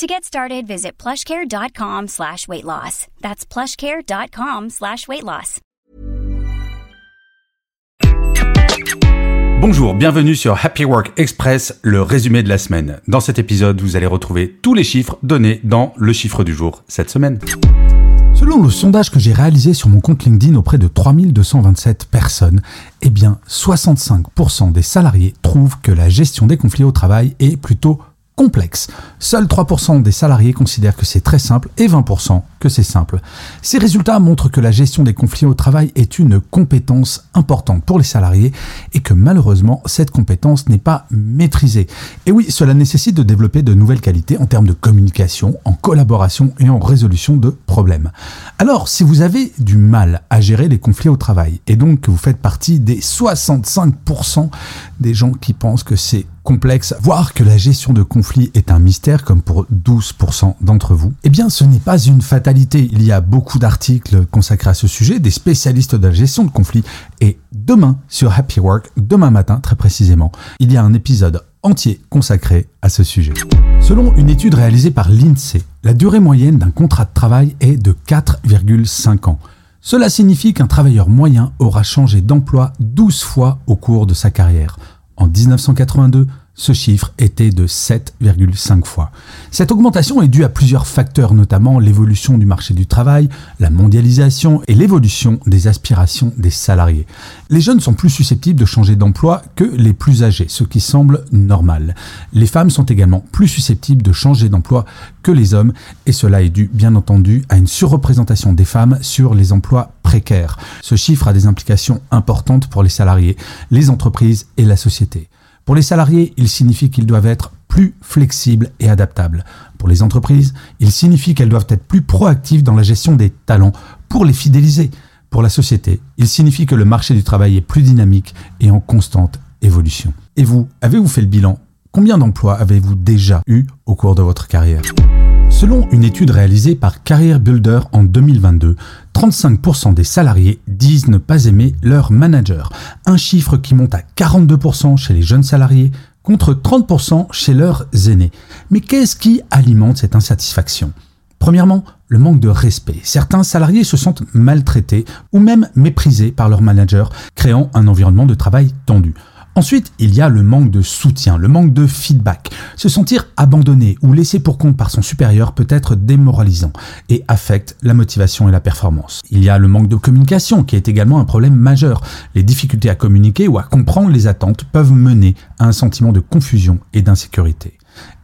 To get started, visit plushcare.com slash weight loss. That's plushcare.com slash weight loss. Bonjour, bienvenue sur Happy Work Express, le résumé de la semaine. Dans cet épisode, vous allez retrouver tous les chiffres donnés dans le chiffre du jour cette semaine. Selon le sondage que j'ai réalisé sur mon compte LinkedIn auprès de 3227 personnes, eh bien 65% des salariés trouvent que la gestion des conflits au travail est plutôt complexe. Seuls 3% des salariés considèrent que c'est très simple et 20% que c'est simple. Ces résultats montrent que la gestion des conflits au travail est une compétence importante pour les salariés et que malheureusement cette compétence n'est pas maîtrisée. Et oui, cela nécessite de développer de nouvelles qualités en termes de communication, en collaboration et en résolution de Alors, si vous avez du mal à gérer les conflits au travail et donc que vous faites partie des 65% des gens qui pensent que c'est complexe, voire que la gestion de conflits est un mystère comme pour 12% d'entre vous, eh bien ce n'est pas une fatalité. Il y a beaucoup d'articles consacrés à ce sujet, des spécialistes de la gestion de conflits, et demain sur Happy Work, demain matin très précisément, il y a un épisode entier consacré à ce sujet. Selon une étude réalisée par l'INSEE, la durée moyenne d'un contrat de travail est de 4,5 ans. Cela signifie qu'un travailleur moyen aura changé d'emploi 12 fois au cours de sa carrière. En 1982, ce chiffre était de 7,5 fois. Cette augmentation est due à plusieurs facteurs, notamment l'évolution du marché du travail, la mondialisation et l'évolution des aspirations des salariés. Les jeunes sont plus susceptibles de changer d'emploi que les plus âgés, ce qui semble normal. Les femmes sont également plus susceptibles de changer d'emploi que les hommes, et cela est dû bien entendu à une surreprésentation des femmes sur les emplois précaires. Ce chiffre a des implications importantes pour les salariés, les entreprises et la société. Pour les salariés, il signifie qu'ils doivent être plus flexibles et adaptables. Pour les entreprises, il signifie qu'elles doivent être plus proactives dans la gestion des talents pour les fidéliser. Pour la société, il signifie que le marché du travail est plus dynamique et en constante évolution. Et vous, avez-vous fait le bilan? Combien d'emplois avez-vous déjà eu au cours de votre carrière? Selon une étude réalisée par Career Builder en 2022, 35% des salariés disent ne pas aimer leur manager, un chiffre qui monte à 42% chez les jeunes salariés contre 30% chez leurs aînés. Mais qu'est-ce qui alimente cette insatisfaction? Premièrement, le manque de respect. Certains salariés se sentent maltraités ou même méprisés par leur manager, créant un environnement de travail tendu. Ensuite, il y a le manque de soutien, le manque de feedback. Se sentir abandonné ou laissé pour compte par son supérieur peut être démoralisant et affecte la motivation et la performance. Il y a le manque de communication qui est également un problème majeur. Les difficultés à communiquer ou à comprendre les attentes peuvent mener à un sentiment de confusion et d'insécurité.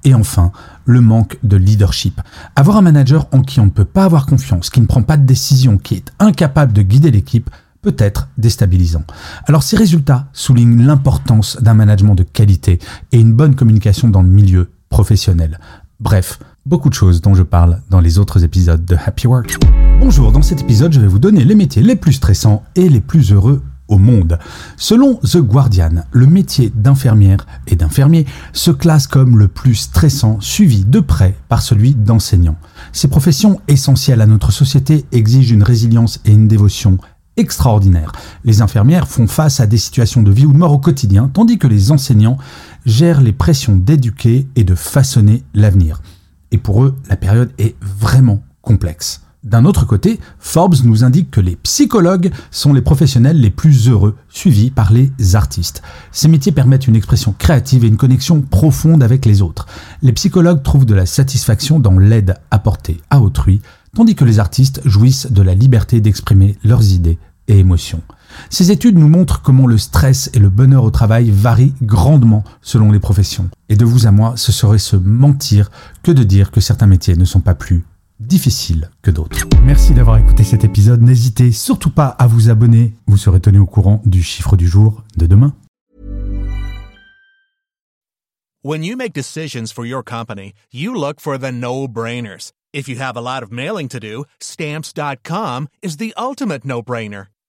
Et enfin, le manque de leadership. Avoir un manager en qui on ne peut pas avoir confiance, qui ne prend pas de décision, qui est incapable de guider l'équipe, peut être déstabilisant. Alors ces résultats soulignent l'importance d'un management de qualité et une bonne communication dans le milieu professionnel. Bref, beaucoup de choses dont je parle dans les autres épisodes de Happy Work. Bonjour, dans cet épisode, je vais vous donner les métiers les plus stressants et les plus heureux au monde. Selon The Guardian, le métier d'infirmière et d'infirmier se classe comme le plus stressant, suivi de près par celui d'enseignant. Ces professions essentielles à notre société exigent une résilience et une dévotion extraordinaire. Les infirmières font face à des situations de vie ou de mort au quotidien, tandis que les enseignants gèrent les pressions d'éduquer et de façonner l'avenir. Et pour eux, la période est vraiment complexe. D'un autre côté, Forbes nous indique que les psychologues sont les professionnels les plus heureux, suivis par les artistes. Ces métiers permettent une expression créative et une connexion profonde avec les autres. Les psychologues trouvent de la satisfaction dans l'aide apportée à autrui, tandis que les artistes jouissent de la liberté d'exprimer leurs idées et émotions. Ces études nous montrent comment le stress et le bonheur au travail varient grandement selon les professions. Et de vous à moi, ce serait se mentir que de dire que certains métiers ne sont pas plus difficiles que d'autres. Merci d'avoir écouté cet épisode. N'hésitez surtout pas à vous abonner. Vous serez tenu au courant du chiffre du jour de demain. When you make decisions for your company, you look for the no-brainers. If you have a lot of mailing to do, stamps.com is the ultimate no-brainer.